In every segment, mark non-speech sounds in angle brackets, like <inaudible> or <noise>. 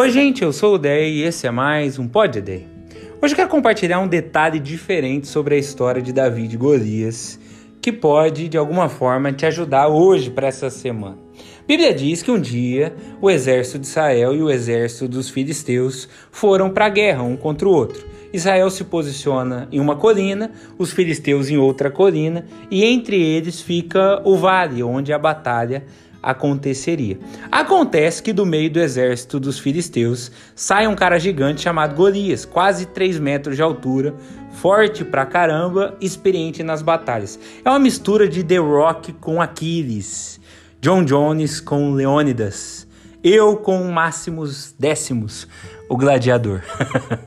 Oi, gente, eu sou o Dei e esse é mais um Pod Day. Hoje eu quero compartilhar um detalhe diferente sobre a história de Davi de Golias, que pode, de alguma forma, te ajudar hoje para essa semana. A Bíblia diz que um dia o exército de Israel e o exército dos filisteus foram para a guerra um contra o outro. Israel se posiciona em uma colina, os filisteus em outra colina, e entre eles fica o vale onde a batalha aconteceria. Acontece que do meio do exército dos filisteus sai um cara gigante chamado Golias, quase 3 metros de altura, forte pra caramba, experiente nas batalhas. É uma mistura de The Rock com Aquiles, John Jones com Leônidas, eu com Máximos Décimos, o gladiador.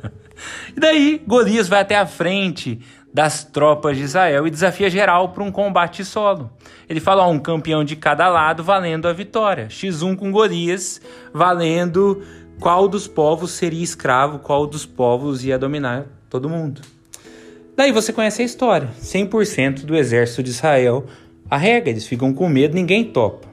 <laughs> e daí Golias vai até a frente das tropas de Israel e desafia geral para um combate solo. Ele fala ó, um campeão de cada lado valendo a vitória. X1 com Golias valendo qual dos povos seria escravo, qual dos povos ia dominar todo mundo. Daí você conhece a história. 100% do exército de Israel arrega, eles ficam com medo, ninguém topa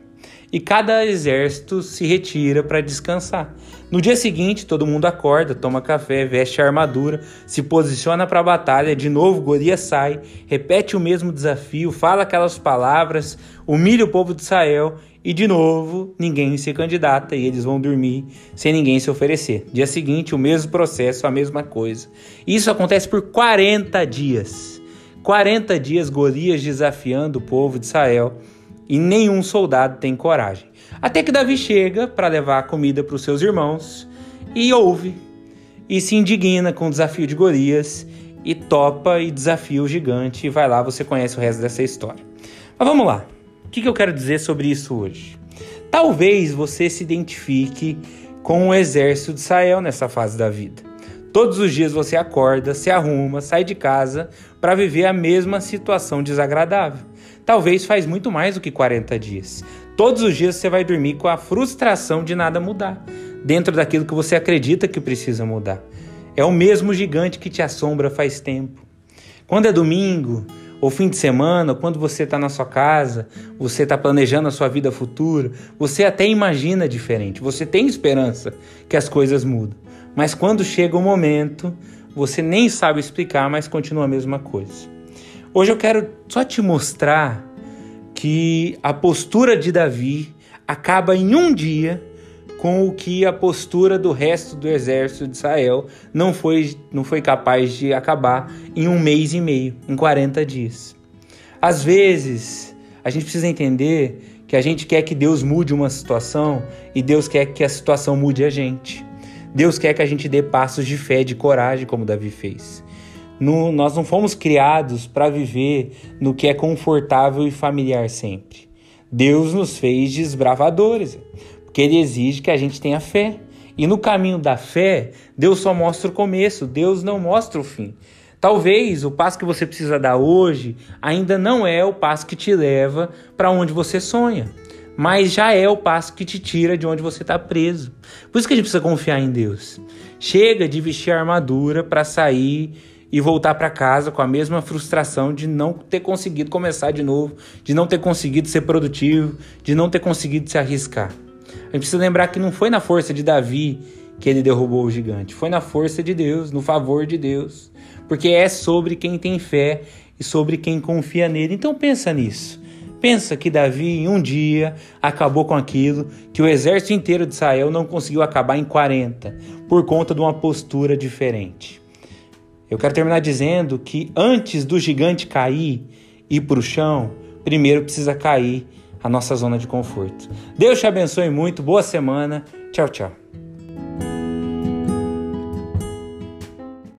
e cada exército se retira para descansar. No dia seguinte, todo mundo acorda, toma café, veste a armadura, se posiciona para a batalha. De novo, Golias sai, repete o mesmo desafio, fala aquelas palavras, humilha o povo de Israel e de novo ninguém se candidata e eles vão dormir sem ninguém se oferecer. Dia seguinte, o mesmo processo, a mesma coisa. Isso acontece por 40 dias. 40 dias Golias desafiando o povo de Israel e nenhum soldado tem coragem. Até que Davi chega para levar a comida para os seus irmãos e ouve e se indigna com o desafio de Golias e topa e desafia o gigante e vai lá, você conhece o resto dessa história. Mas vamos lá. O que eu quero dizer sobre isso hoje? Talvez você se identifique com o exército de Israel nessa fase da vida. Todos os dias você acorda, se arruma, sai de casa para viver a mesma situação desagradável. Talvez faz muito mais do que 40 dias. Todos os dias você vai dormir com a frustração de nada mudar, dentro daquilo que você acredita que precisa mudar. É o mesmo gigante que te assombra faz tempo. Quando é domingo, ou fim de semana, quando você está na sua casa, você está planejando a sua vida futura, você até imagina diferente, você tem esperança que as coisas mudam. Mas quando chega o momento, você nem sabe explicar, mas continua a mesma coisa. Hoje eu quero só te mostrar que a postura de Davi acaba em um dia com o que a postura do resto do exército de Israel não foi, não foi capaz de acabar em um mês e meio, em 40 dias. Às vezes, a gente precisa entender que a gente quer que Deus mude uma situação e Deus quer que a situação mude a gente. Deus quer que a gente dê passos de fé, de coragem, como Davi fez. No, nós não fomos criados para viver no que é confortável e familiar sempre. Deus nos fez desbravadores, porque Ele exige que a gente tenha fé. E no caminho da fé, Deus só mostra o começo, Deus não mostra o fim. Talvez o passo que você precisa dar hoje ainda não é o passo que te leva para onde você sonha mas já é o passo que te tira de onde você está preso. Por isso que a gente precisa confiar em Deus. Chega de vestir a armadura para sair e voltar para casa com a mesma frustração de não ter conseguido começar de novo, de não ter conseguido ser produtivo, de não ter conseguido se arriscar. A gente precisa lembrar que não foi na força de Davi que ele derrubou o gigante, foi na força de Deus, no favor de Deus, porque é sobre quem tem fé e sobre quem confia nele. Então pensa nisso. Pensa que Davi, em um dia, acabou com aquilo que o exército inteiro de Israel não conseguiu acabar em 40, por conta de uma postura diferente. Eu quero terminar dizendo que antes do gigante cair e ir para o chão, primeiro precisa cair a nossa zona de conforto. Deus te abençoe muito, boa semana, tchau, tchau.